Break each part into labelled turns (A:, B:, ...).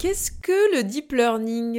A: Qu'est-ce que le deep learning?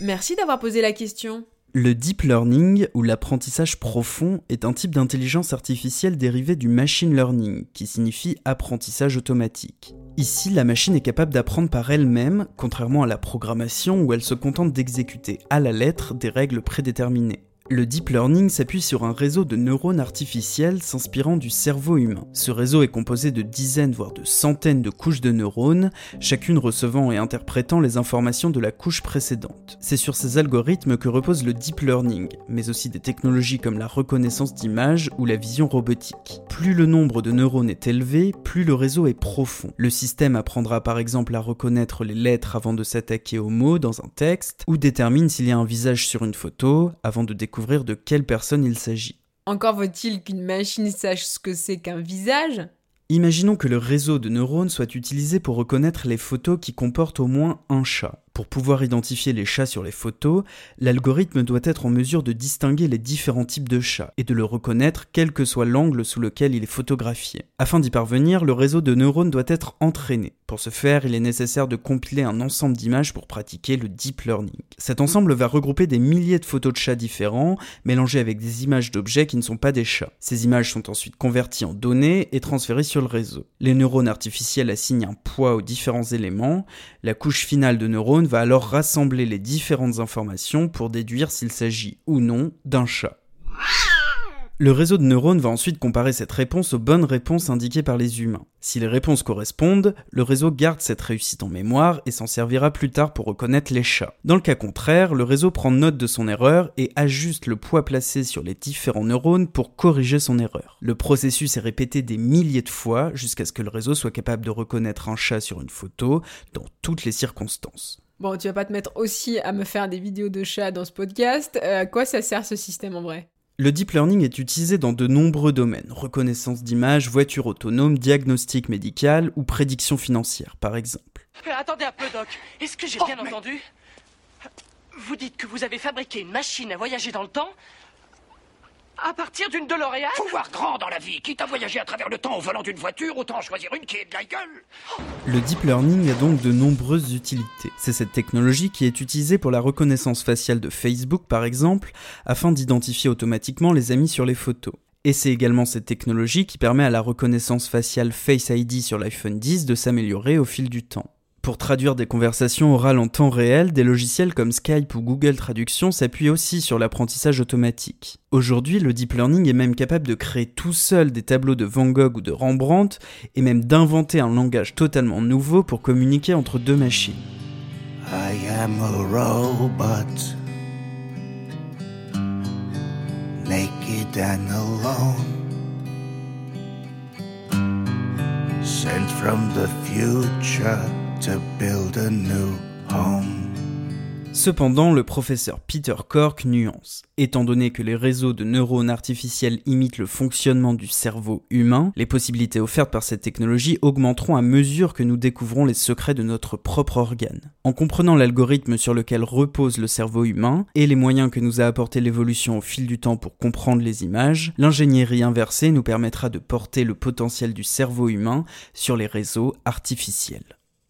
A: Merci d'avoir posé la question.
B: Le deep learning, ou l'apprentissage profond, est un type d'intelligence artificielle dérivé du machine learning, qui signifie apprentissage automatique. Ici, la machine est capable d'apprendre par elle-même, contrairement à la programmation où elle se contente d'exécuter à la lettre des règles prédéterminées. Le deep learning s'appuie sur un réseau de neurones artificiels s'inspirant du cerveau humain. Ce réseau est composé de dizaines voire de centaines de couches de neurones, chacune recevant et interprétant les informations de la couche précédente. C'est sur ces algorithmes que repose le deep learning, mais aussi des technologies comme la reconnaissance d'images ou la vision robotique. Plus le nombre de neurones est élevé, plus le réseau est profond. Le système apprendra par exemple à reconnaître les lettres avant de s'attaquer aux mots dans un texte, ou détermine s'il y a un visage sur une photo avant de découvrir de quelle personne il s'agit.
A: Encore faut-il qu'une machine sache ce que c'est qu'un visage?
B: Imaginons que le réseau de neurones soit utilisé pour reconnaître les photos qui comportent au moins un chat. Pour pouvoir identifier les chats sur les photos, l'algorithme doit être en mesure de distinguer les différents types de chats et de le reconnaître quel que soit l'angle sous lequel il est photographié. Afin d'y parvenir, le réseau de neurones doit être entraîné. Pour ce faire, il est nécessaire de compiler un ensemble d'images pour pratiquer le deep learning. Cet ensemble va regrouper des milliers de photos de chats différents, mélangées avec des images d'objets qui ne sont pas des chats. Ces images sont ensuite converties en données et transférées sur le réseau. Les neurones artificiels assignent un poids aux différents éléments. La couche finale de neurones va alors rassembler les différentes informations pour déduire s'il s'agit ou non d'un chat. Le réseau de neurones va ensuite comparer cette réponse aux bonnes réponses indiquées par les humains. Si les réponses correspondent, le réseau garde cette réussite en mémoire et s'en servira plus tard pour reconnaître les chats. Dans le cas contraire, le réseau prend note de son erreur et ajuste le poids placé sur les différents neurones pour corriger son erreur. Le processus est répété des milliers de fois jusqu'à ce que le réseau soit capable de reconnaître un chat sur une photo dans toutes les circonstances.
A: Bon, tu vas pas te mettre aussi à me faire des vidéos de chats dans ce podcast. Euh, à quoi ça sert ce système en vrai?
B: Le deep learning est utilisé dans de nombreux domaines, reconnaissance d'images, voiture autonome, diagnostic médical ou prédiction financière par exemple.
C: Euh, attendez un peu Doc, est-ce que j'ai bien oh, entendu? Vous dites que vous avez fabriqué une machine à voyager dans le temps à partir d'une DeLorean
D: Faut voir grand dans la vie. Quitte à voyager à travers le temps au volant d'une voiture, autant choisir une qui est de la gueule.
B: Le deep learning a donc de nombreuses utilités. C'est cette technologie qui est utilisée pour la reconnaissance faciale de Facebook par exemple, afin d'identifier automatiquement les amis sur les photos. Et c'est également cette technologie qui permet à la reconnaissance faciale Face ID sur l'iPhone 10 de s'améliorer au fil du temps. Pour traduire des conversations orales en temps réel, des logiciels comme Skype ou Google Traduction s'appuient aussi sur l'apprentissage automatique. Aujourd'hui, le deep learning est même capable de créer tout seul des tableaux de Van Gogh ou de Rembrandt, et même d'inventer un langage totalement nouveau pour communiquer entre deux machines. I am a robot, naked and alone, sent from the future. Cependant, le professeur Peter Cork nuance. Étant donné que les réseaux de neurones artificiels imitent le fonctionnement du cerveau humain, les possibilités offertes par cette technologie augmenteront à mesure que nous découvrons les secrets de notre propre organe. En comprenant l'algorithme sur lequel repose le cerveau humain et les moyens que nous a apporté l'évolution au fil du temps pour comprendre les images, l'ingénierie inversée nous permettra de porter le potentiel du cerveau humain sur les réseaux artificiels.